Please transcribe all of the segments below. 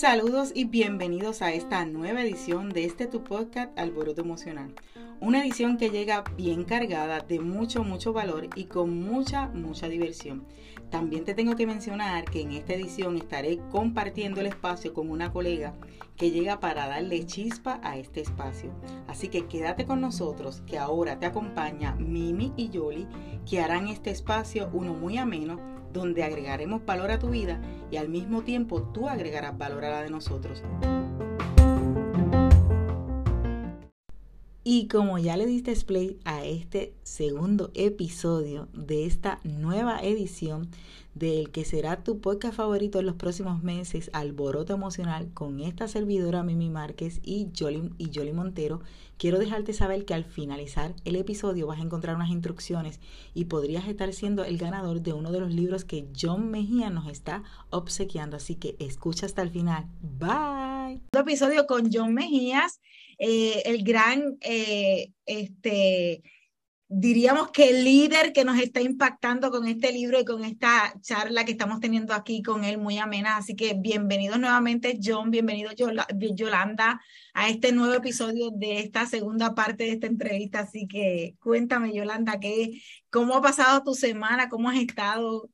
Saludos y bienvenidos a esta nueva edición de este tu podcast Alboroto Emocional. Una edición que llega bien cargada de mucho, mucho valor y con mucha, mucha diversión. También te tengo que mencionar que en esta edición estaré compartiendo el espacio con una colega que llega para darle chispa a este espacio. Así que quédate con nosotros que ahora te acompaña Mimi y Yoli que harán este espacio uno muy ameno donde agregaremos valor a tu vida y al mismo tiempo tú agregarás valor a la de nosotros. Y como ya le diste play a este segundo episodio de esta nueva edición del que será tu podcast favorito en los próximos meses, Alboroto Emocional, con esta servidora Mimi Márquez y Jolly, y Montero, quiero dejarte saber que al finalizar el episodio vas a encontrar unas instrucciones y podrías estar siendo el ganador de uno de los libros que John Mejía nos está obsequiando. Así que escucha hasta el final. Bye. Episodio con John Mejías eh, el gran, eh, este, diríamos que el líder que nos está impactando con este libro y con esta charla que estamos teniendo aquí con él, muy amena. Así que bienvenidos nuevamente, John, bienvenido Yolanda a este nuevo episodio de esta segunda parte de esta entrevista. Así que cuéntame, Yolanda, ¿qué, ¿cómo ha pasado tu semana? ¿Cómo has estado?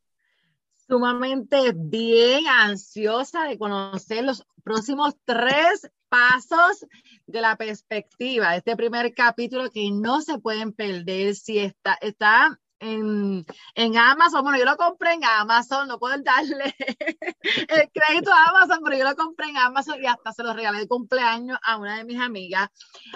Sumamente bien ansiosa de conocer los próximos tres pasos de la perspectiva, este primer capítulo que no se pueden perder si está, está en, en, Amazon. Bueno, yo lo compré en Amazon, no puedo darle el crédito a Amazon, pero yo lo compré en Amazon y hasta se lo regalé de cumpleaños a una de mis amigas.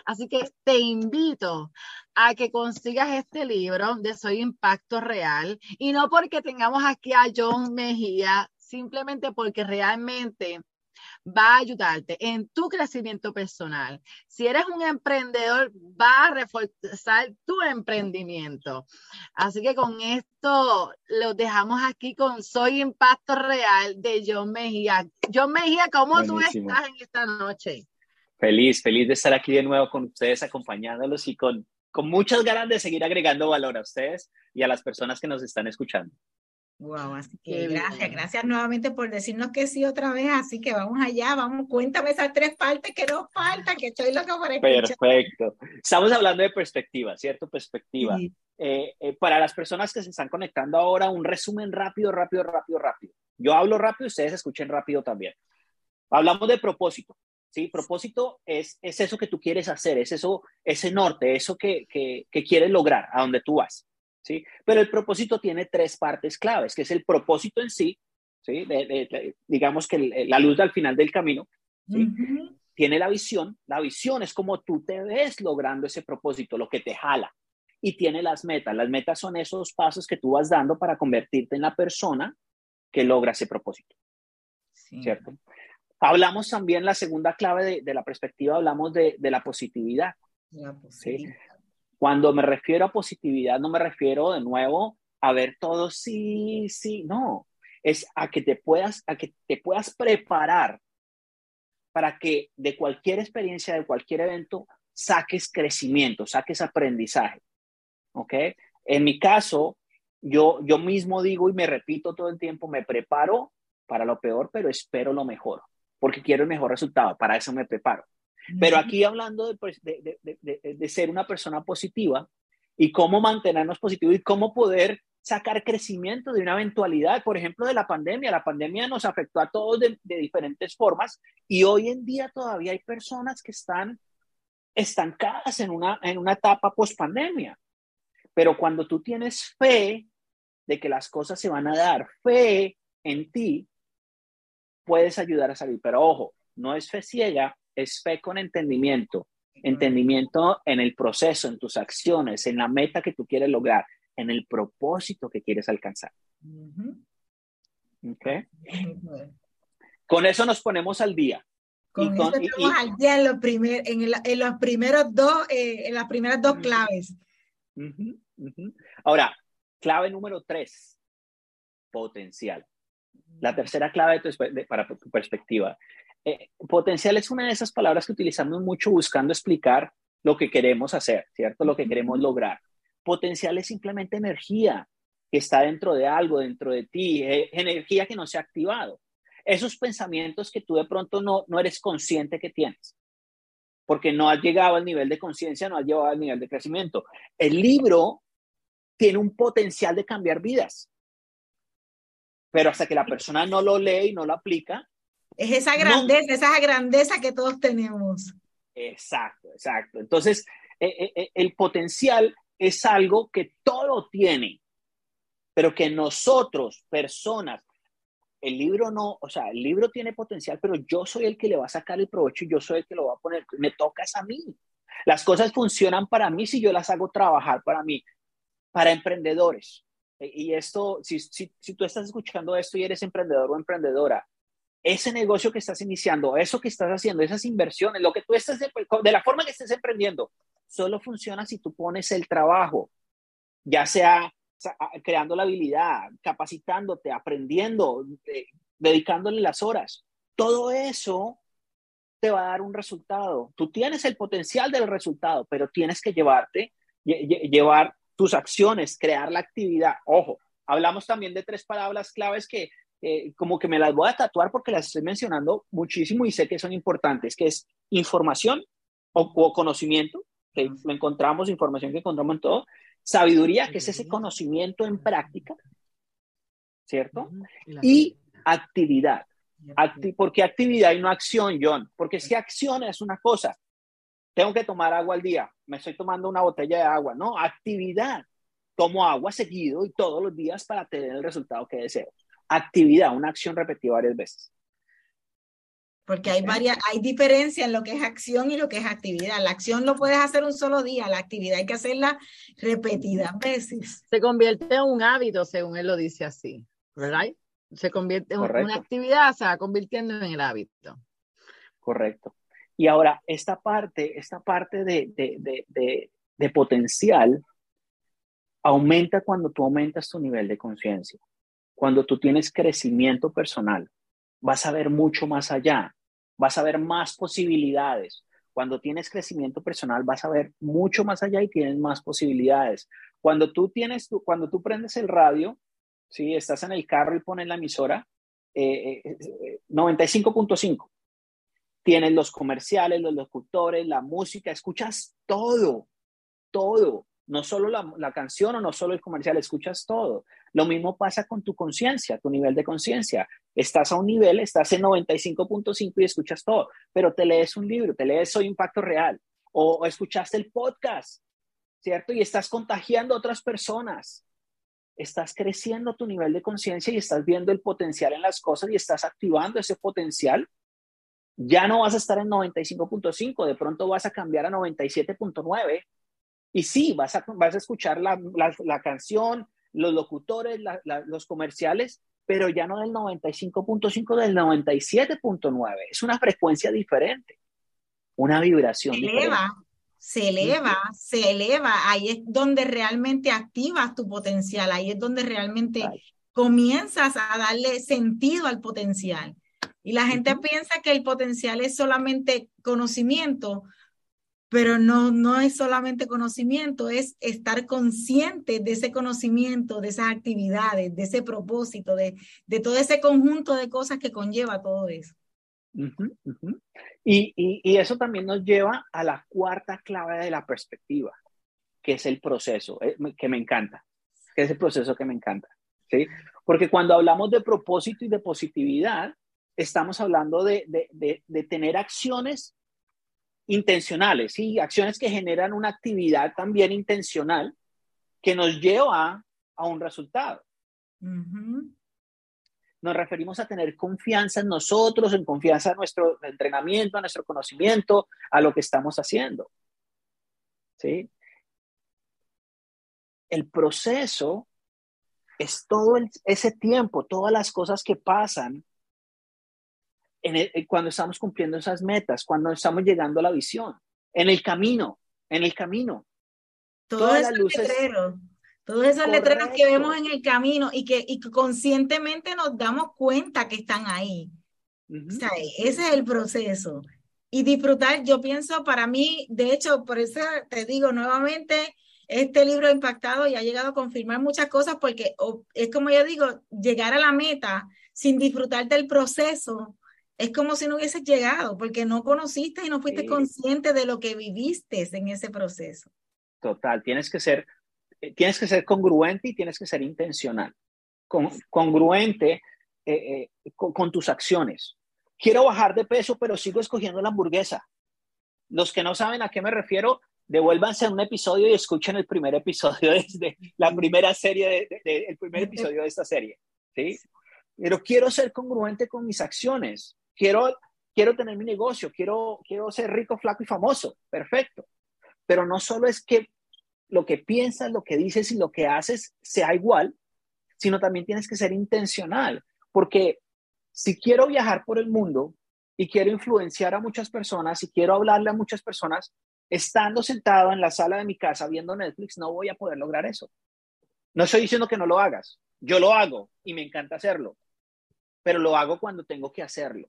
Así que te invito a que consigas este libro de Soy Impacto Real y no porque tengamos aquí a John Mejía, simplemente porque realmente va a ayudarte en tu crecimiento personal. Si eres un emprendedor, va a reforzar tu emprendimiento. Así que con esto lo dejamos aquí con Soy Impacto Real de John Mejía. John Mejía, ¿cómo tú estás en esta noche? Feliz, feliz de estar aquí de nuevo con ustedes, acompañándolos y con, con muchas ganas de seguir agregando valor a ustedes y a las personas que nos están escuchando. Wow, así que gracias, gracias nuevamente por decirnos que sí otra vez, así que vamos allá, vamos, cuéntame esas tres partes que nos faltan, que estoy loca por escuchar. Perfecto. Estamos hablando de perspectiva, ¿cierto? Perspectiva. Eh, eh, para las personas que se están conectando ahora, un resumen rápido, rápido, rápido, rápido. Yo hablo rápido, ustedes escuchen rápido también. Hablamos de propósito, ¿sí? Propósito es, es eso que tú quieres hacer, es eso, ese norte, eso que, que, que quieres lograr, a donde tú vas. ¿Sí? Pero el propósito tiene tres partes claves, que es el propósito en sí, ¿sí? digamos que la luz al final del camino, Tiene la visión, la visión es como tú te ves logrando ese propósito, lo que te jala. Y tiene las metas, las metas son esos pasos que tú vas dando para convertirte en la persona que logra ese propósito. ¿Cierto? Hablamos también, la segunda clave de, la perspectiva, hablamos de, la positividad. ¿sí? Cuando me refiero a positividad, no me refiero de nuevo a ver todo sí, sí, no. Es a que te puedas, a que te puedas preparar para que de cualquier experiencia, de cualquier evento, saques crecimiento, saques aprendizaje. ¿Ok? En mi caso, yo, yo mismo digo y me repito todo el tiempo, me preparo para lo peor, pero espero lo mejor, porque quiero el mejor resultado, para eso me preparo. Pero aquí hablando pues, de, de, de, de, ser una persona positiva y cómo mantenernos positivos y cómo poder sacar crecimiento de una eventualidad, por ejemplo, de la pandemia. La pandemia nos afectó a todos de, diferentes formas y hoy en día todavía hay personas que están estancadas en una, en una etapa post pandemia. Pero cuando tú tienes fe de que las cosas se van a dar, fe en ti, puedes ayudar a salir. Pero ojo, no es fe ciega, es fe con entendimiento. Entendimiento en el proceso, en tus acciones, en la meta que tú quieres lograr, en el propósito que quieres alcanzar. Con eso nos ponemos al día. Con, eso estamos al día en, lo primer, en, los primeros dos, eh, en las primeras dos claves. Ahora, clave número tres, potencial. La tercera clave para tu perspectiva eh, potencial es una de esas palabras que utilizamos mucho buscando explicar lo que queremos hacer, ¿cierto? Lo que queremos lograr. Potencial es simplemente energía que está dentro de algo, dentro de ti, eh, energía que no se ha activado. esos pensamientos que tú de pronto no, no eres consciente que tienes, porque no has llegado al nivel de conciencia, no has llegado al nivel de crecimiento. El libro tiene un potencial de cambiar vidas, pero hasta que la persona no lo lee y no lo aplica. Es esa grandeza, esa grandeza que todos tenemos. Exacto, exacto. Entonces, eh, el potencial es algo que todo tiene, pero que nosotros, personas, el libro no, o sea, el libro tiene potencial, pero yo soy el que le va a sacar el provecho y yo soy el que lo va a poner, me tocas a mí. Las cosas funcionan para mí si yo las hago trabajar para mí, para emprendedores. Y esto, si, si, si tú estás escuchando esto y eres emprendedor o emprendedora, ese negocio que estás iniciando, eso que estás haciendo, esas inversiones, lo que tú estás, de la forma que estés emprendiendo, solo funciona si tú pones el trabajo, ya sea creando la habilidad, capacitándote, aprendiendo, dedicándole las horas. Todo eso te va a dar un resultado. Tú tienes el potencial del resultado, pero tienes que llevarte, llevar tus acciones, crear la actividad. Ojo, hablamos también de tres palabras claves que eh, como que me las voy a tatuar porque las estoy mencionando muchísimo y sé que son importantes, que es información o, conocimiento, que lo encontramos, información que encontramos en todo, sabiduría, que es ese conocimiento en práctica, ¿cierto? Y actividad. ¿Por qué actividad y no acción, John? Porque si acción es una cosa, tengo que tomar agua al día, me estoy tomando una botella de agua, no, actividad. Tomo agua seguido y todos los días para tener el resultado que deseo actividad, una acción repetida varias veces. Porque hay varias, hay diferencia en lo que es acción y lo que es actividad. La acción lo puedes hacer un solo día, la actividad hay que hacerla repetidas veces. Se convierte en un hábito, según él lo dice así, ¿verdad? Se convierte en una actividad, se va convirtiendo en el hábito. Correcto. Y ahora, esta parte, esta parte de, de potencial aumenta cuando tú aumentas tu nivel de conciencia cuando tú tienes crecimiento personal, vas a ver mucho más allá, vas a ver más posibilidades. Cuando tienes crecimiento personal, vas a ver mucho más allá y tienes más posibilidades. Cuando tú tienes, cuando tú prendes el radio, si estás en el carro y pones la emisora, 95.5. Eh, eh, tienes los comerciales, los locutores, la música, escuchas todo, todo no solo la, canción o no solo el comercial, escuchas todo. Lo mismo pasa con tu conciencia, tu nivel de conciencia. Estás a un nivel, estás en 95.5 y escuchas todo, pero te lees un libro, te lees Soy Impacto Real o, escuchaste el podcast, ¿cierto? Y estás contagiando a otras personas. Estás creciendo tu nivel de conciencia y estás viendo el potencial en las cosas y estás activando ese potencial. Ya no vas a estar en 95.5, de pronto vas a cambiar a 97.9 y sí, vas a, vas a escuchar la, la, canción, los locutores, los comerciales, pero ya no del 95.5, del 97.9. Es una frecuencia diferente, una vibración se eleva, Se eleva, se eleva. Ahí es donde realmente activas tu potencial, ahí es donde realmente comienzas a darle sentido al potencial. Y la gente piensa que el potencial es solamente conocimiento, pero no, no es solamente conocimiento, es estar consciente de ese conocimiento, de esas actividades, de ese propósito, de, de todo ese conjunto de cosas que conlleva todo eso. Y, y, eso también nos lleva a la cuarta clave de la perspectiva, que es el proceso, eh, que me encanta, que es el proceso que me encanta. ¿sí? Porque cuando hablamos de propósito y de positividad, estamos hablando de, de, de, de tener acciones intencionales, y acciones que generan una actividad también intencional que nos lleva a un resultado. Nos referimos a tener confianza en nosotros, en confianza en nuestro entrenamiento, en nuestro conocimiento, a lo que estamos haciendo. ¿Sí? El proceso es todo ese tiempo, todas las cosas que pasan cuando estamos cumpliendo esas metas, cuando estamos llegando a la visión, en el camino, en el camino. Todos esos letreros, todos esos letreros que vemos en el camino y que, y conscientemente nos damos cuenta que están ahí. o sea, ese es el proceso. Y disfrutar, yo pienso para mí, de hecho, por eso te digo nuevamente, este libro ha impactado y ha llegado a confirmar muchas cosas porque es como yo digo, llegar a la meta sin disfrutar del proceso, es como si no hubieses llegado, porque no conociste y no fuiste consciente de lo que viviste en ese proceso. Total, tienes que ser, eh, tienes que ser congruente y tienes que ser intencional. Con, congruente eh, eh, con, tus acciones. Quiero bajar de peso, pero sigo escogiendo la hamburguesa. Los que no saben a qué me refiero, devuélvanse a un episodio y escuchen el primer episodio de, la primera serie, de, el primer episodio de esta serie. ¿sí? Pero quiero ser congruente con mis acciones quiero, quiero tener mi negocio, quiero, quiero ser rico, flaco y famoso, perfecto. Pero no solo es que lo que piensas, lo que dices y lo que haces sea igual, sino también tienes que ser intencional, porque si quiero viajar por el mundo y quiero influenciar a muchas personas y quiero hablarle a muchas personas, estando sentado en la sala de mi casa viendo Netflix, no voy a poder lograr eso. No estoy diciendo que no lo hagas, yo lo hago y me encanta hacerlo, pero lo hago cuando tengo que hacerlo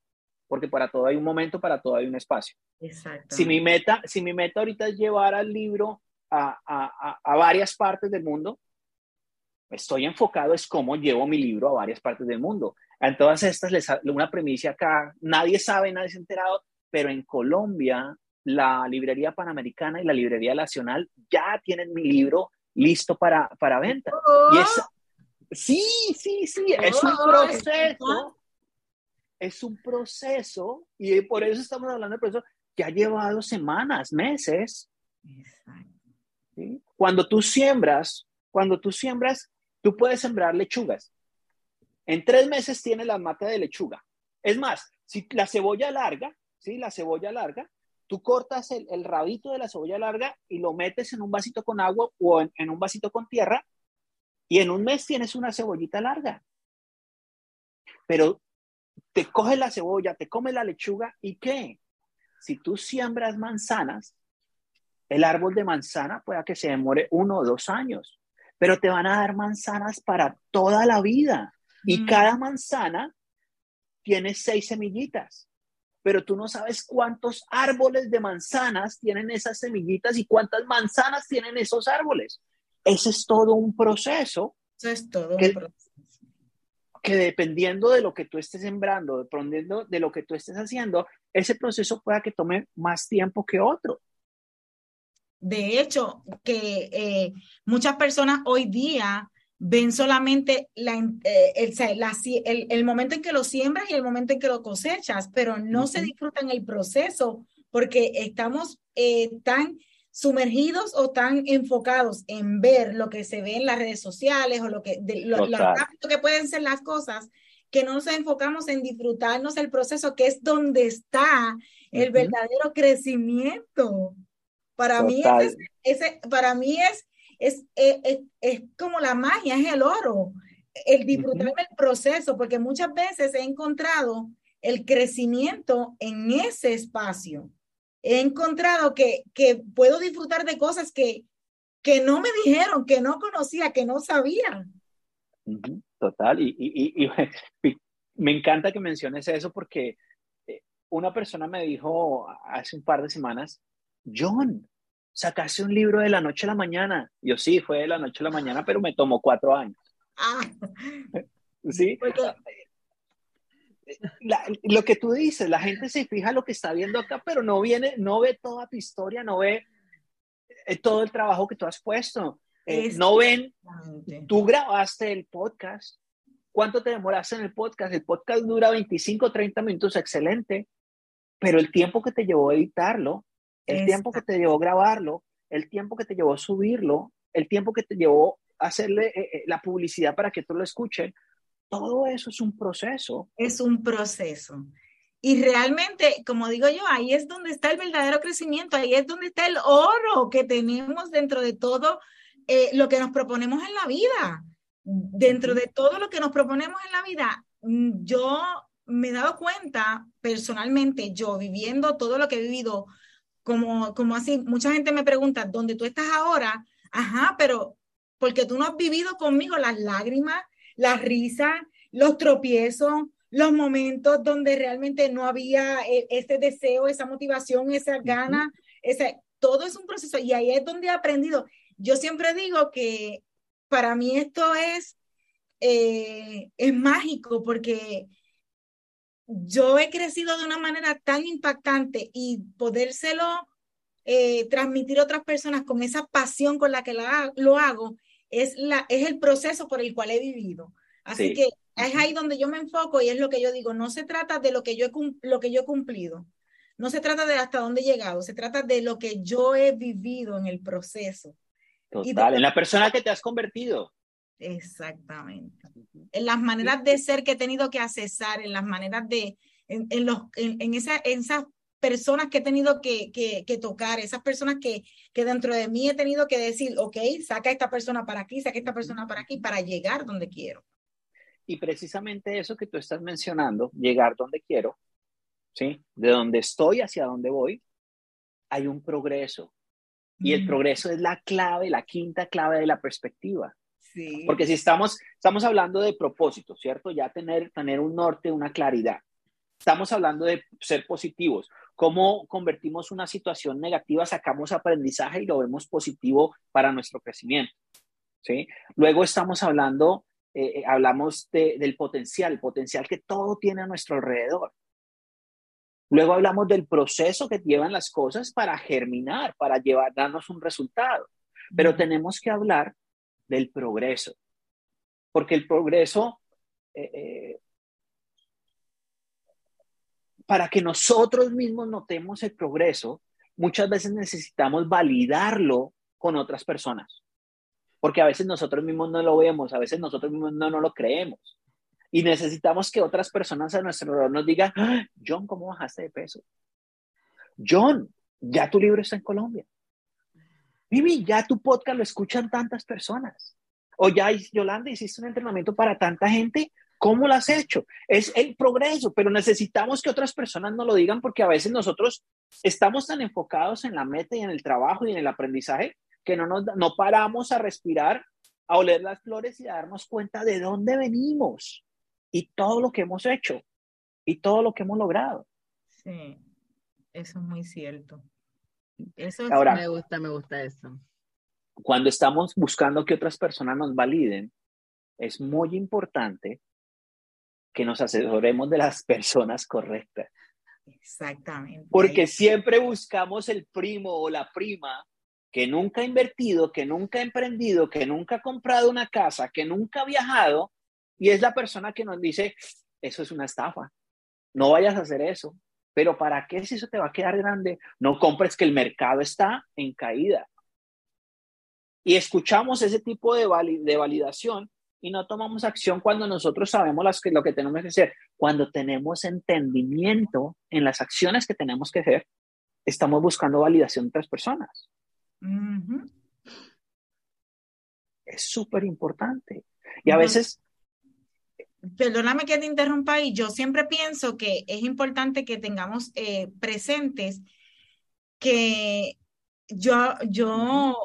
porque para todo hay un momento, para todo hay un espacio. Exacto. Si mi meta, si mi meta ahorita es llevar al libro a, a, a, varias partes del mundo, estoy enfocado es cómo llevo mi libro a varias partes del mundo. En todas estas, les, una premisa acá, nadie sabe, nadie se ha enterado, pero en Colombia, la librería panamericana y la librería nacional ya tienen mi libro listo para, para venta. Y es, oh. sí, sí, sí, es un oh, proceso es un proceso y por eso estamos hablando de proceso que ha llevado semanas, meses. Cuando tú siembras, cuando tú siembras, tú puedes sembrar lechugas. En tres meses tienes la mata de lechuga. Es más, si la cebolla larga, ¿sí? La cebolla larga, tú cortas el, rabito de la cebolla larga y lo metes en un vasito con agua o en, en un vasito con tierra y en un mes tienes una cebollita larga. Pero te coge la cebolla, te come la lechuga y qué? Si tú siembras manzanas, el árbol de manzana pueda que se demore uno o dos años, pero te van a dar manzanas para toda la vida. Y mm. cada manzana tiene seis semillitas, pero tú no sabes cuántos árboles de manzanas tienen esas semillitas y cuántas manzanas tienen esos árboles. Ese es todo un proceso. Eso es todo un proceso que dependiendo de lo que tú estés sembrando, dependiendo de lo que tú estés haciendo, ese proceso pueda que tome más tiempo que otro. De hecho, que eh, muchas personas hoy día ven solamente la, eh, el, el, momento en que lo siembras y el momento en que lo cosechas, pero no se disfrutan el proceso porque estamos eh, tan sumergidos o tan enfocados en ver lo que se ve en las redes sociales o lo que lo, rápido que pueden ser las cosas que no nos enfocamos en disfrutarnos el proceso que es donde está el verdadero crecimiento. Para mí es, ese, para mí es es, es, es, como la magia es el oro el disfrutar del proceso porque muchas veces he encontrado el crecimiento en ese espacio he encontrado que, que puedo disfrutar de cosas que, que no me dijeron, que no conocía, que no sabía. Total, y, y, y, me encanta que menciones eso porque eh, una persona me dijo hace un par de semanas, John, sacaste un libro de la noche a la mañana. Yo sí, fue de la noche a la mañana, pero me tomó cuatro años. Ah. Sí lo que tú dices, la gente se fija lo que está viendo acá, pero no viene, no ve toda tu historia, no ve eh, todo el trabajo que tú has puesto. Eh, no ven, tú grabaste el podcast. ¿Cuánto te demoraste en el podcast? El podcast dura 25, 30 minutos, excelente, pero el tiempo que te llevó editarlo, el tiempo que te llevó grabarlo, el tiempo que te llevó subirlo, el tiempo que te llevó hacerle eh, la publicidad para que tú lo escuches, todo eso es un proceso. Es un proceso. Y realmente, como digo yo, ahí es donde está el verdadero crecimiento, ahí es donde está el oro que tenemos dentro de todo eh, lo que nos proponemos en la vida. Dentro de todo lo que nos proponemos en la vida, mm, yo me he dado cuenta personalmente, yo viviendo todo lo que he vivido, como, como así, mucha gente me pregunta, ¿dónde tú estás ahora? Ajá, pero porque tú no has vivido conmigo las lágrimas, la risa, los tropiezos, los momentos donde realmente no había eh, ese deseo, esa motivación, esa gana, ese, todo es un proceso y ahí es donde he aprendido. Yo siempre digo que para mí esto es eh, es mágico porque yo he crecido de una manera tan impactante y podérselo eh, transmitir a otras personas con esa pasión con la que lo hago, es, la, es el proceso por el cual he vivido. Así que es ahí donde yo me enfoco y es lo que yo digo, no se trata de lo que yo he, lo que yo he cumplido, no se trata de hasta dónde he llegado, se trata de lo que yo he vivido en el proceso. Total, en la persona que te has convertido. Exactamente. En las maneras de ser que he tenido que accesar, en las maneras de, en, los, en, esa, en esas personas que he tenido que, que, tocar, esas personas que, que dentro de mí he tenido que decir, ok, saca esta persona para aquí, saca esta persona para aquí, para llegar donde quiero. Y precisamente eso que tú estás mencionando, llegar donde quiero, ¿sí? De donde estoy hacia donde voy, hay un progreso. Y el progreso es la clave, la quinta clave de la perspectiva. Porque si estamos, estamos hablando de propósito, ¿cierto? Ya tener, tener un norte, una claridad. Estamos hablando de ser positivos. ¿Cómo convertimos una situación negativa, sacamos aprendizaje y lo vemos positivo para nuestro crecimiento? ¿sí? Luego estamos hablando, eh, eh, hablamos del potencial, el potencial que todo tiene a nuestro alrededor. Luego hablamos del proceso que llevan las cosas para germinar, para llevar, darnos un resultado. Pero tenemos que hablar del progreso. Porque el progreso, eh, eh, para que nosotros mismos notemos el progreso, muchas veces necesitamos validarlo con otras personas. Porque a veces nosotros mismos no lo vemos, a veces nosotros mismos no, no lo creemos. Y necesitamos que otras personas a nuestro alrededor nos digan, ¡Ah! John, ¿cómo bajaste de peso? John, ya tu libro está en Colombia. Mimi, ya tu podcast lo escuchan tantas personas. O ya, Yolanda, hiciste un entrenamiento para tanta gente. ¿Cómo lo has hecho? Es el progreso, pero necesitamos que otras personas nos lo digan porque a veces nosotros estamos tan enfocados en la meta y en el trabajo y en el aprendizaje que no, nos, no paramos a respirar, a oler las flores y a darnos cuenta de dónde venimos y todo lo que hemos hecho y todo lo que hemos logrado. Sí, eso es muy cierto. Eso Ahora, me gusta, me gusta eso. Cuando estamos buscando que otras personas nos validen, es muy importante que nos asesoremos de las personas correctas. Exactamente. Porque siempre buscamos el primo o la prima que nunca ha invertido, que nunca ha emprendido, que nunca ha comprado una casa, que nunca ha viajado, y es la persona que nos dice, eso es una estafa, no vayas a hacer eso, pero ¿para qué si eso te va a quedar grande? No compres que el mercado está en caída. Y escuchamos ese tipo de, de validación y no tomamos acción cuando nosotros sabemos las que, lo que tenemos que hacer. Cuando tenemos entendimiento en las acciones que tenemos que hacer, estamos buscando validación de otras personas. Es súper importante. Y a veces perdóname que te interrumpa y yo siempre pienso que es importante que tengamos eh, presentes que yo, yo,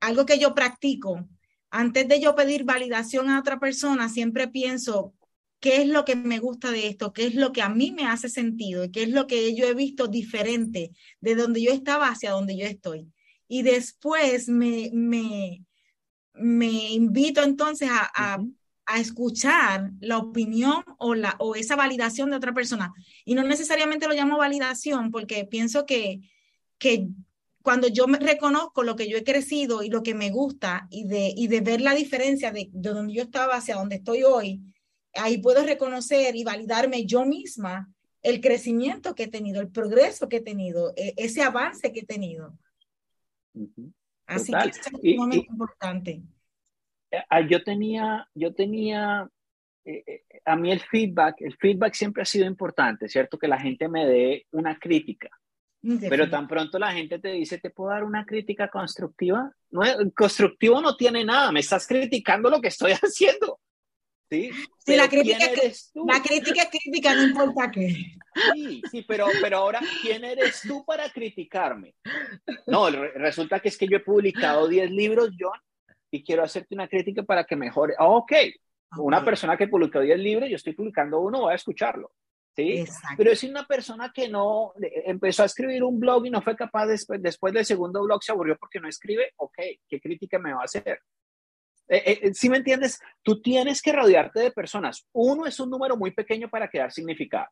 algo que yo practico, antes de yo pedir validación a otra persona, siempre pienso qué es lo que me gusta de esto, qué es lo que a mí me hace sentido y qué es lo que yo he visto diferente de donde yo estaba hacia donde yo estoy. Y después me, me, me invito entonces a a escuchar la opinión o, la, o esa validación de otra persona. Y no necesariamente lo llamo validación porque pienso que, que cuando yo me reconozco lo que yo he crecido y lo que me gusta y de, y de ver la diferencia de, de donde yo estaba hacia donde estoy hoy, ahí puedo reconocer y validarme yo misma el crecimiento que he tenido, el progreso que he tenido, e, ese avance que he tenido. Así que es un momento importante. Eh, ah, yo tenía, yo tenía, eh, eh, a mí el feedback, el feedback siempre ha sido importante, ¿cierto? Que la gente me dé una crítica. Pero tan pronto la gente te dice, ¿te puedo dar una crítica constructiva? No, constructivo no tiene nada, me estás criticando lo que estoy haciendo. Sí, sí la, crítica, la crítica es crítica, no importa qué. Sí, sí, pero, pero ahora, ¿quién eres tú para criticarme? No, resulta que es que yo he publicado 10 libros, John, y quiero hacerte una crítica para que mejore. Ah, ok, una persona que publicó 10 libros, yo estoy publicando uno, voy a escucharlo. ¿Sí? Pero es una persona que no empezó a escribir un blog y no fue capaz después, después del segundo blog se aburrió porque no escribe, ok, ¿qué crítica me va a hacer? Eh, si me entiendes, tú tienes que rodearte de personas. Uno es un número muy pequeño para crear significado.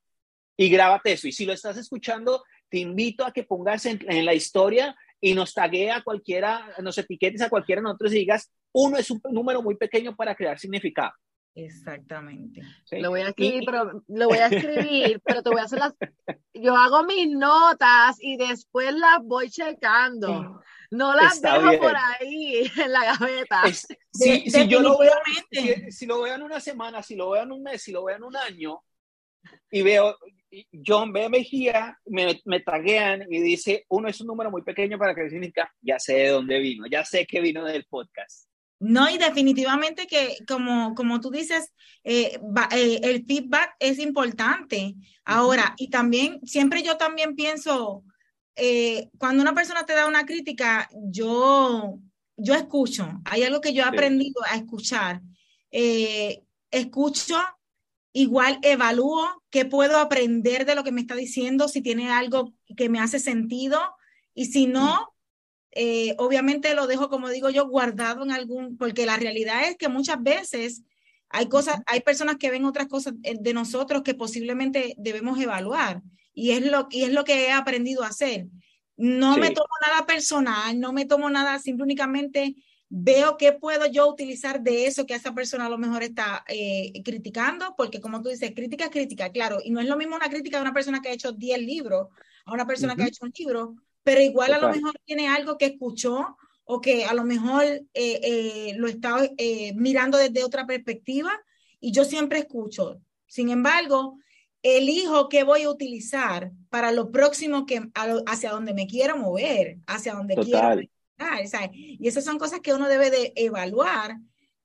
Y grábate eso. Y si lo estás escuchando, te invito a que pongas en, en la historia y nos taguee a cualquiera, nos etiquetes a cualquiera de nosotros y digas, uno es un número muy pequeño para crear significado. Exactamente. Lo voy a escribir, pero lo voy a escribir, pero te voy a hacer las. Yo hago mis notas y después las voy checando. No las dejo por ahí en la gaveta. si, si yo lo veo, si, lo veo en una semana, si lo veo en un mes, si lo veo en un año, y veo, John B. Mejía, me, me taguean y dice, uno es un número muy pequeño para que significa, ya sé de dónde vino, ya sé que vino del podcast. No, y definitivamente que como, como tú dices, eh, eh, el feedback es importante. Ahora, y también, siempre yo también pienso, eh, cuando una persona te da una crítica, yo, yo escucho. Hay algo que yo he aprendido a escuchar. escucho, igual evalúo qué puedo aprender de lo que me está diciendo, si tiene algo que me hace sentido, y si no, eh, obviamente lo dejo, como digo yo, guardado en algún, porque la realidad es que muchas veces hay cosas, hay personas que ven otras cosas de nosotros que posiblemente debemos evaluar. Y es lo, y es lo que he aprendido a hacer. No me tomo nada personal, no me tomo nada, simple únicamente veo qué puedo yo utilizar de eso que esa persona a lo mejor está eh, criticando, porque como tú dices, crítica es crítica, claro, y no es lo mismo una crítica de una persona que ha hecho 10 libros a una persona que ha hecho un libro, pero igual a lo mejor tiene algo que escuchó o que a lo mejor eh, eh, lo está eh, mirando desde otra perspectiva y yo siempre escucho. Sin embargo, elijo qué voy a utilizar para lo próximo que hacia donde me quiero mover, hacia donde quiero Y esas son cosas que uno debe de evaluar,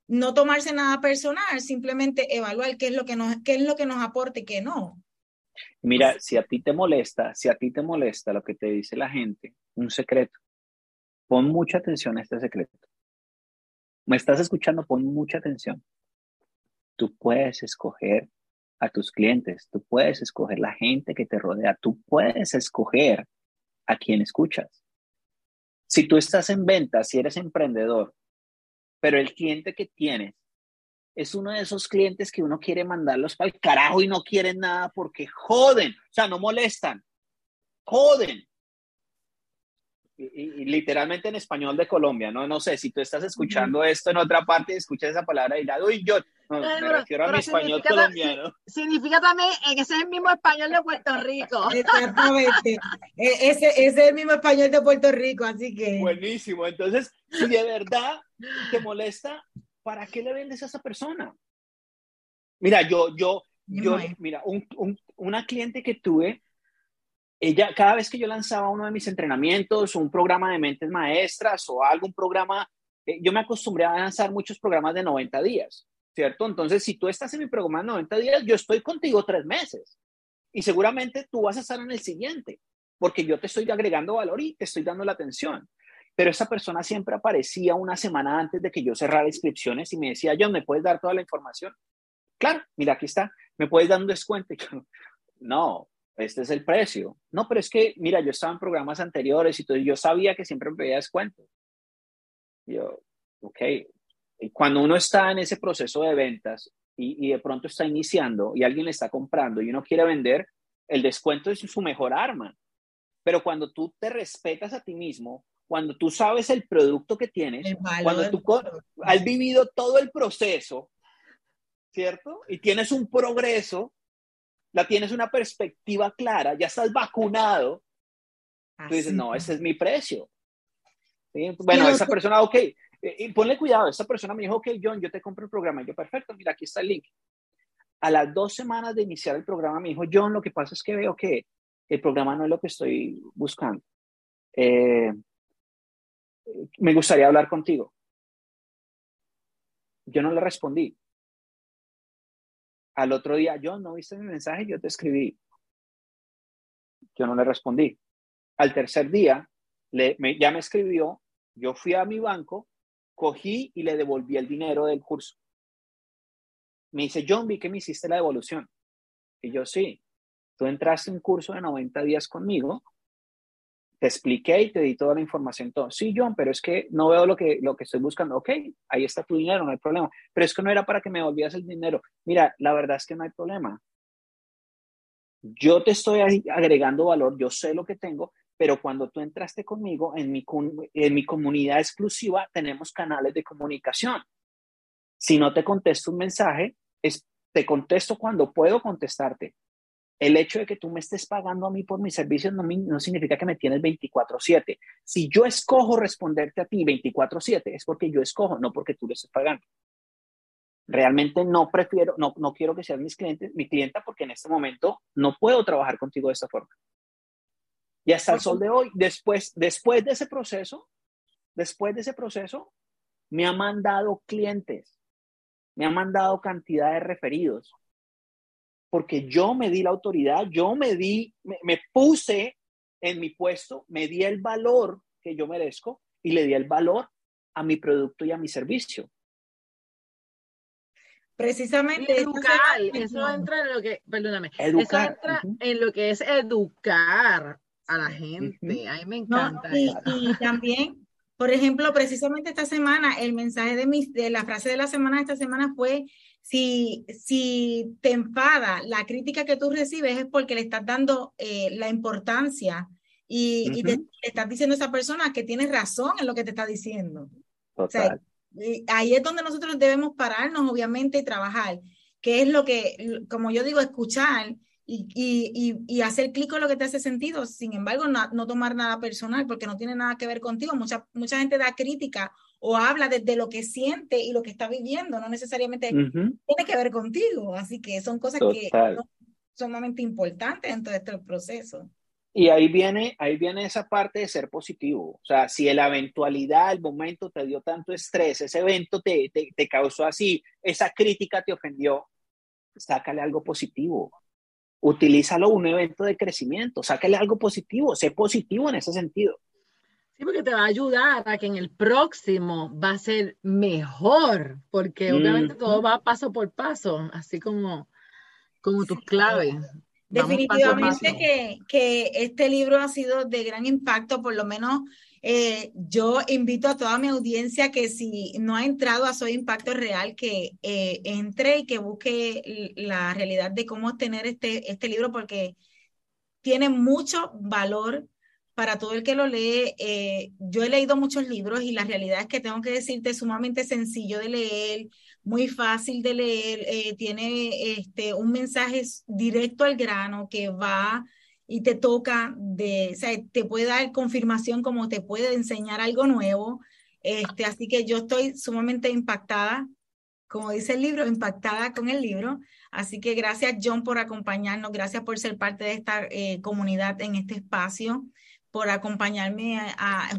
no tomarse nada personal, simplemente evaluar qué es lo que nos, qué es lo que nos aporte y qué no. Mira, si a ti te molesta, si a ti te molesta lo que te dice la gente, un secreto, pon mucha atención a este secreto. ¿Me estás escuchando? Pon mucha atención. Tú puedes escoger a tus clientes, tú puedes escoger la gente que te rodea, tú puedes escoger a quien escuchas. Si tú estás en venta, si eres emprendedor, pero el cliente que tienes es uno de esos clientes que uno quiere mandarlos para el carajo y no quieren nada porque joden, o sea, no molestan, joden. Y, literalmente en español de Colombia, ¿no? No sé, si tú estás escuchando esto en otra parte y escuchas esa palabra y la uy, yo, me refiero a mi español colombiano. Significa también que ese es el mismo español de Puerto Rico. Exactamente. E, ese, ese, es el mismo español de Puerto Rico, así que. Buenísimo. Entonces, si de verdad te molesta, ¿para qué le vendes a esa persona? Mira, yo, yo, yo, mira, un, una cliente que tuve, ella, cada vez que yo lanzaba uno de mis entrenamientos, un programa de mentes maestras o algún programa, eh, yo me acostumbré a lanzar muchos programas de 90 días, ¿cierto? Entonces, si tú estás en mi programa de 90 días, yo estoy contigo tres meses y seguramente tú vas a estar en el siguiente, porque yo te estoy agregando valor y te estoy dando la atención pero esa persona siempre aparecía una semana antes de que yo cerrara inscripciones y me decía, John, ¿me puedes dar toda la información? Claro, mira, aquí está, ¿me puedes dar un descuento? no, este es el precio. No, pero es que, mira, yo estaba en programas anteriores y todo, yo sabía que siempre me pedía descuento. Yo, ok, y cuando uno está en ese proceso de ventas y, y de pronto está iniciando y alguien le está comprando y uno quiere vender, el descuento es su mejor arma. Pero cuando tú te respetas a ti mismo, cuando tú sabes el producto que tienes, cuando tú has vivido todo el proceso, ¿cierto? Y tienes un progreso, la tienes una perspectiva clara, ya estás vacunado, tú dices, no, ese es mi precio. Bueno, esa persona, ok, eh, y ponle cuidado, esa persona me dijo, ok, John, yo te compro el programa. Y yo, perfecto, mira, aquí está el link. A las dos semanas de iniciar el programa me dijo, John, lo que pasa es que veo que el programa no es lo que estoy buscando. Eh, me gustaría hablar contigo. Yo no le respondí. Al otro día, yo no viste mi mensaje, yo te escribí. Yo no le respondí. Al tercer día, ya me escribió, yo fui a mi banco, cogí y le devolví el dinero del curso. Me dice, John, vi que me hiciste la devolución. Y yo, sí, tú entraste en un curso de 90 días conmigo te expliqué y te di toda la información. Sí, John, pero es que no veo lo que, lo que estoy buscando. Ok, ahí está tu dinero, no hay problema. Pero es que no era para que me volvieras el dinero. Mira, la verdad es que no hay problema. Yo te estoy agregando valor, yo sé lo que tengo, pero cuando tú entraste conmigo en mi, en mi comunidad exclusiva, tenemos canales de comunicación. Si no te contesto un mensaje, es, te contesto cuando puedo contestarte. El hecho de que tú me estés pagando a mí por mis servicios no, no significa que me tienes 24/7. Si yo escojo responderte a ti 24/7 es porque yo escojo, no porque tú le estés pagando. Realmente no prefiero, no, no quiero que seas mis clientes, mi clienta porque en este momento no puedo trabajar contigo de esta forma. Y hasta el sol de hoy, después, después de ese proceso, después de ese proceso, me ha mandado clientes, me ha mandado cantidad de referidos, porque yo me di la autoridad, yo me di, me, puse en mi puesto, me di el valor que yo merezco y le di el valor a mi producto y a mi servicio. Precisamente educar, eso entra en lo que, perdóname, educar. eso entra en lo que es educar a la gente. A mí me encanta. y, y, también, por ejemplo, precisamente esta semana, el mensaje de, mi, de la frase de la semana de esta semana fue si, si te enfada la crítica que tú recibes es porque le estás dando eh, la importancia y, te, estás diciendo a esa persona que tiene razón en lo que te está diciendo. ahí es donde nosotros debemos pararnos, obviamente, y trabajar, que es lo que, como yo digo, escuchar y, y, y, hacer clic con lo que te hace sentido. Sin embargo, no, tomar nada personal porque no tiene nada que ver contigo. Mucha, mucha gente da crítica o habla desde lo que siente y lo que está viviendo, no necesariamente tiene que ver contigo. Así que son cosas que son sumamente importantes en todo este proceso. Y ahí viene, ahí viene esa parte de ser positivo. O sea, si la eventualidad, el momento te dio tanto estrés, ese evento te, te, te causó así, esa crítica te ofendió, sácale algo positivo. Utilízalo un evento de crecimiento, sácale algo positivo, sé positivo en ese sentido. Sí, porque te va a ayudar a que en el próximo va a ser mejor, porque obviamente todo va paso por paso, así como, como tus claves. Definitivamente que, que, este libro ha sido de gran impacto, por lo menos eh, yo invito a toda mi audiencia que si no ha entrado a Soy Impacto Real, que eh, entre y que busque la realidad de cómo obtener este, este libro, porque tiene mucho valor para todo el que lo lee, eh, yo he leído muchos libros y la realidad es que tengo que decirte, es sumamente sencillo de leer, muy fácil de leer, eh, tiene este, un mensaje directo al grano que va y te toca, de, o sea, te puede dar confirmación como te puede enseñar algo nuevo. Este, así que yo estoy sumamente impactada, como dice el libro, impactada con el libro. Así que gracias John por acompañarnos, gracias por ser parte de esta eh, comunidad en este espacio por acompañarme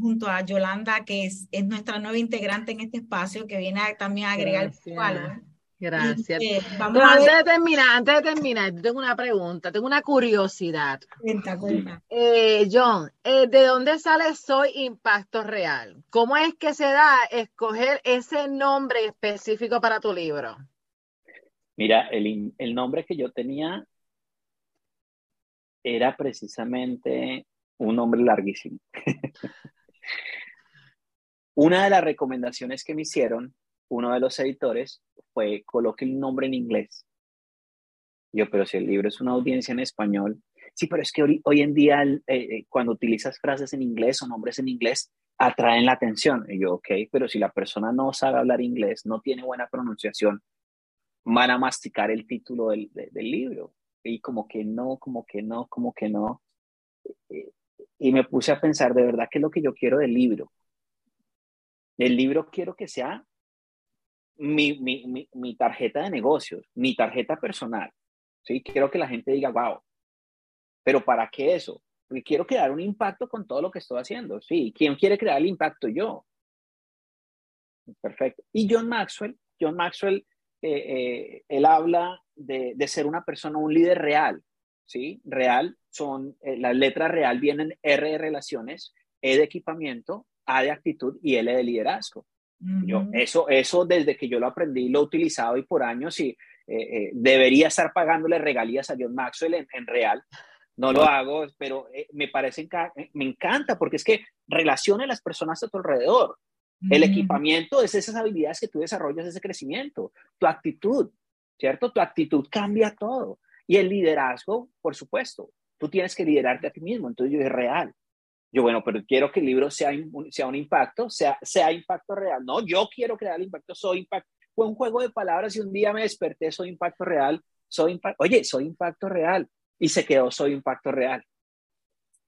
junto a Yolanda, que es, es, nuestra nueva integrante en este espacio, que viene también a agregar valor. Gracias. Eh, vamos antes de terminar, antes de terminar, tengo una pregunta, tengo una curiosidad. Cuenta, cuenta. Eh, John, eh, ¿de dónde sale Soy Impacto Real? ¿Cómo es que se da escoger ese nombre específico para tu libro? Mira, el, el nombre que yo tenía era precisamente un nombre larguísimo. Una de las recomendaciones que me hicieron uno de los editores fue coloque el nombre en inglés. Yo, pero si el libro es una audiencia en español, sí, pero es que hoy, en día eh, eh, cuando utilizas frases en inglés o nombres en inglés, atraen la atención. Y yo, ok, pero si la persona no sabe hablar inglés, no tiene buena pronunciación, van a masticar el título del, del libro. Y como que no, como que no, como que no. Eh, y me puse a pensar de verdad qué es lo que yo quiero del libro. El libro quiero que sea mi, mi, mi, tarjeta de negocios, mi tarjeta personal. ¿sí? Quiero que la gente diga, wow, pero ¿para qué eso? Porque quiero crear un impacto con todo lo que estoy haciendo. Sí, ¿quién quiere crear el impacto? Yo. Perfecto. Y John Maxwell, John Maxwell, eh, eh, él habla de, de ser una persona, un líder real. ¿sí? Real son, eh, las letras real vienen R de relaciones, E de equipamiento, A de actitud y L de liderazgo. Yo, eso, eso desde que yo lo aprendí, lo he utilizado y por años y eh, eh, debería estar pagándole regalías a John Maxwell en, real, no lo hago, pero eh, me parece, me encanta porque es que relaciona a las personas a tu alrededor. El equipamiento es esas habilidades que tú desarrollas, ese crecimiento, tu actitud, ¿cierto? Tu actitud cambia todo. Y el liderazgo, por supuesto, tú tienes que liderarte a ti mismo, entonces yo es real. Yo, bueno, pero quiero que el libro sea, un, sea un impacto, sea, sea impacto real. No, yo quiero crear el impacto, soy impacto. Fue un juego de palabras y un día me desperté, soy impacto real, soy impacto. Oye, soy impacto real y se quedó Soy Impacto Real.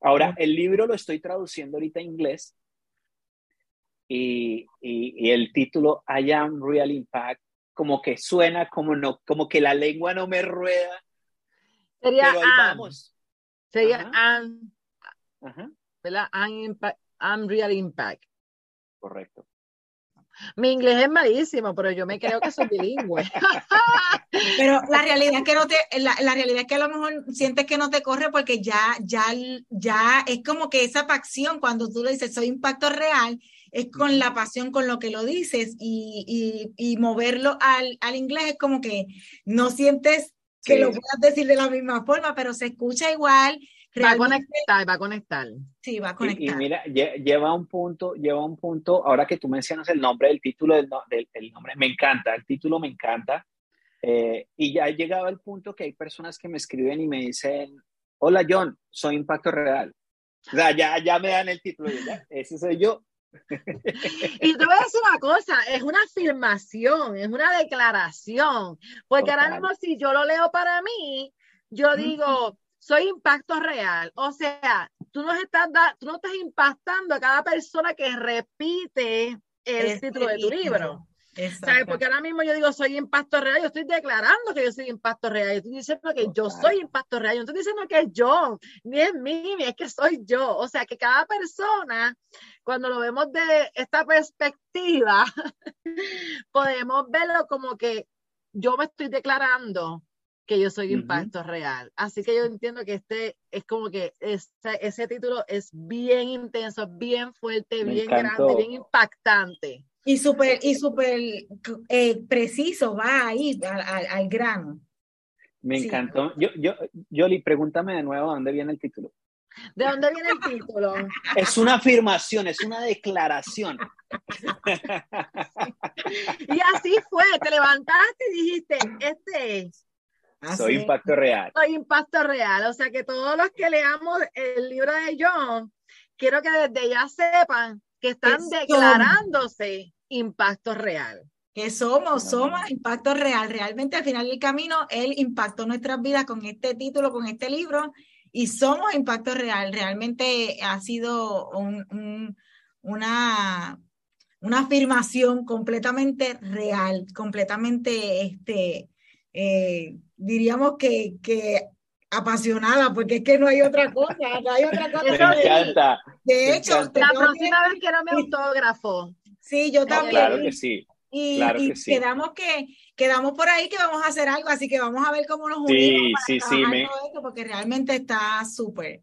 Ahora, el libro lo estoy traduciendo ahorita en inglés y, y, el título I Am Real Impact como que suena como no, como que la lengua no me rueda. Sería pero vamos. Sería am, ¿verdad? I'm Real Impact. Correcto. Mi inglés es malísimo, pero yo me creo que soy bilingüe. Pero la realidad es que no te, la, realidad es que a lo mejor sientes que no te corre porque ya, ya, ya es como que esa pasión cuando tú le dices soy impacto real, es con la pasión con lo que lo dices y, y, moverlo al, al, inglés es como que no sientes que lo puedas decir de la misma forma, pero se escucha igual Va a conectar, va a conectar. Sí, va a conectar. Y, mira, lleva un punto, lleva un punto, ahora que tú mencionas el nombre, el título del, nombre, me encanta, el título me encanta. Eh, y ya he llegado al punto que hay personas que me escriben y me dicen, hola John, soy Impacto Real. O sea, ya, ya me dan el título, ese soy yo. Y te voy a decir una cosa, es una afirmación, es una declaración, porque ahora mismo si yo lo leo para mí, yo digo, soy impacto real. O sea, tú, nos estás tú no estás impactando a cada persona que repite el este título de tu libro. ¿Sabes? Porque ahora mismo yo digo soy impacto real, yo estoy declarando que yo soy impacto real, yo estoy diciendo que yo soy impacto real, yo estoy diciendo que es yo, ni es mí, ni es que soy yo. O sea, que cada persona, cuando lo vemos de esta perspectiva, podemos verlo como que yo me estoy declarando que yo soy impacto real. Así que yo entiendo que este es como que ese título es bien intenso, bien fuerte, bien grande, bien impactante. Y súper y super, eh, preciso, va ahí al, al, grano. Me encantó. Yo, yo, Yoli, pregúntame de nuevo dónde viene el título. ¿De dónde viene el título? Es una afirmación, es una declaración. y así fue, te levantaste y dijiste, este es. Ah, soy impacto real. Soy impacto real. O sea que todos los que leamos el libro de John, quiero que desde ya sepan que están declarándose impacto real. Que somos, somos impacto real. Realmente al final del camino, él impactó nuestras vidas con este título, con este libro, y somos impacto real. Realmente ha sido una, una afirmación completamente real, completamente este, eh, diríamos que, que apasionada, porque es que no hay otra cosa, no hay otra cosa. Me encanta. De hecho, la próxima vez quiero mi autógrafo. Sí, yo también. claro que sí. Y, quedamos que quedamos por ahí que vamos a hacer algo, así que vamos a ver cómo nos unimos sí, para sí, sí, porque realmente está súper.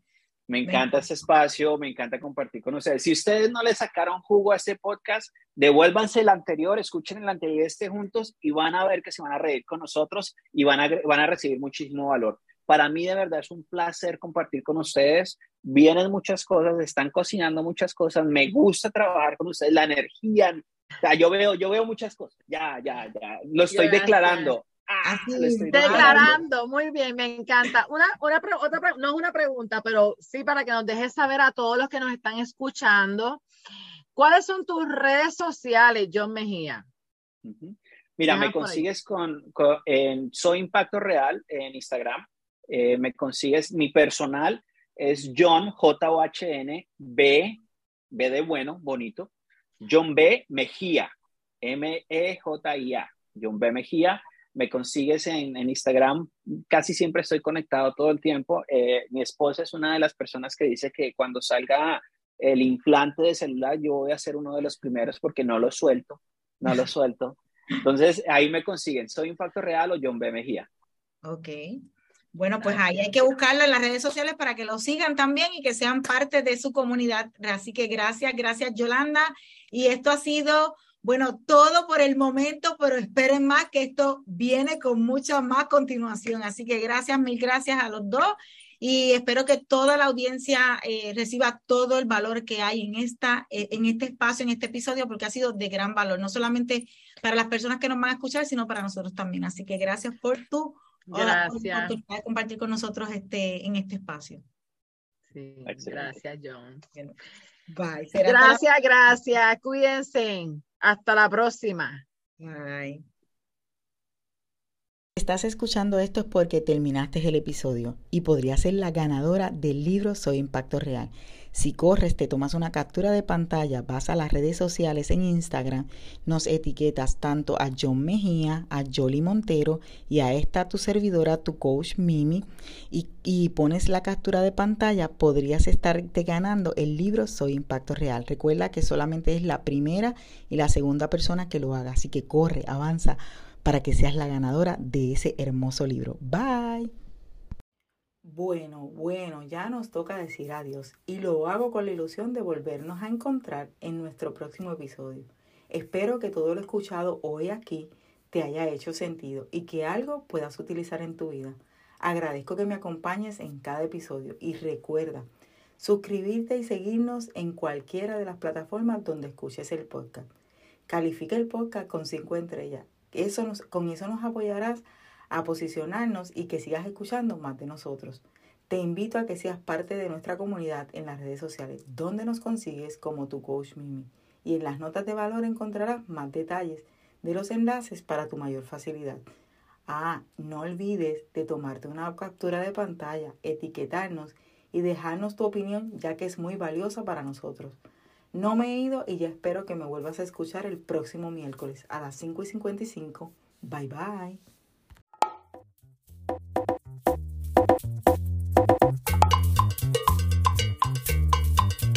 Me encanta ese espacio, me encanta compartir con ustedes. Si ustedes no le sacaron jugo a este podcast, devuélvanse el anterior, escuchen el anterior este juntos y van a ver que se van a reír con nosotros y van a, van a recibir muchísimo valor. Para mí de verdad es un placer compartir con ustedes. Vienen muchas cosas, están cocinando muchas cosas. Me gusta trabajar con ustedes, la energía. yo veo, yo veo muchas cosas. Ya, ya, ya. Lo estoy declarando. Ah, declarando, muy bien, me encanta. Una, una otra, no es una pregunta, pero sí para que nos dejes saber a todos los que nos están escuchando, ¿cuáles son tus redes sociales, John Mejía? Mira, me consigues con, en Soy Impacto Real en Instagram. Eh, me consigues, mi personal es John, J-O-H-N, B, B de bueno, bonito, John B. Mejía, M-E-J-I-A, John B. Mejía me consigues en, Instagram, casi siempre estoy conectado todo el tiempo. Eh, mi esposa es una de las personas que dice que cuando salga el implante de celular, yo voy a ser uno de los primeros porque no lo suelto, no lo suelto. Entonces, ahí me consiguen, soy Impacto Real o John B. Mejía. Ok. Bueno, pues ahí hay que buscarlo en las redes sociales para que lo sigan también y que sean parte de su comunidad. Así que gracias, gracias Yolanda. Y esto ha sido bueno, todo por el momento, pero esperen más que esto viene con mucha más continuación. Así que gracias, mil gracias a los dos. y espero que toda la audiencia eh, reciba todo el valor que hay en, esta, eh, en este espacio, en este episodio, porque ha sido de gran valor, no solamente para las personas que nos van a escuchar, sino para nosotros también. Así que gracias por tu gracias. Por compartir con nosotros este, en este espacio. Sí, gracias, John. Bye. Gracias, gracias. Cuídense. Hasta la próxima. Bye. Estás escuchando esto es porque terminaste el episodio y podrías ser la ganadora del libro Soy Impacto Real. Si corres, te tomas una captura de pantalla, vas a las redes sociales en Instagram, nos etiquetas tanto a John Mejía, a Jolie Montero y a esta tu servidora, tu coach Mimi, y, y pones la captura de pantalla, podrías estarte ganando el libro Soy Impacto Real. Recuerda que solamente es la primera y la segunda persona que lo haga, así que corre, avanza para que seas la ganadora de ese hermoso libro. Bye. Bueno, bueno, ya nos toca decir adiós y lo hago con la ilusión de volvernos a encontrar en nuestro próximo episodio. Espero que todo lo escuchado hoy aquí te haya hecho sentido y que algo puedas utilizar en tu vida. Agradezco que me acompañes en cada episodio y recuerda suscribirte y seguirnos en cualquiera de las plataformas donde escuches el podcast. Califica el podcast con 5 estrellas eso con eso nos apoyarás a posicionarnos y que sigas escuchando más de nosotros. Te invito a que seas parte de nuestra comunidad en las redes sociales, donde nos consigues como tu coach Mimi. Y en las notas de valor encontrarás más detalles de los enlaces para tu mayor facilidad. Ah, no olvides de tomarte una captura de pantalla, etiquetarnos y dejarnos tu opinión, ya que es muy valiosa para nosotros. No me he ido y ya espero que me vuelvas a escuchar el próximo miércoles a las 5 y 55. Bye bye.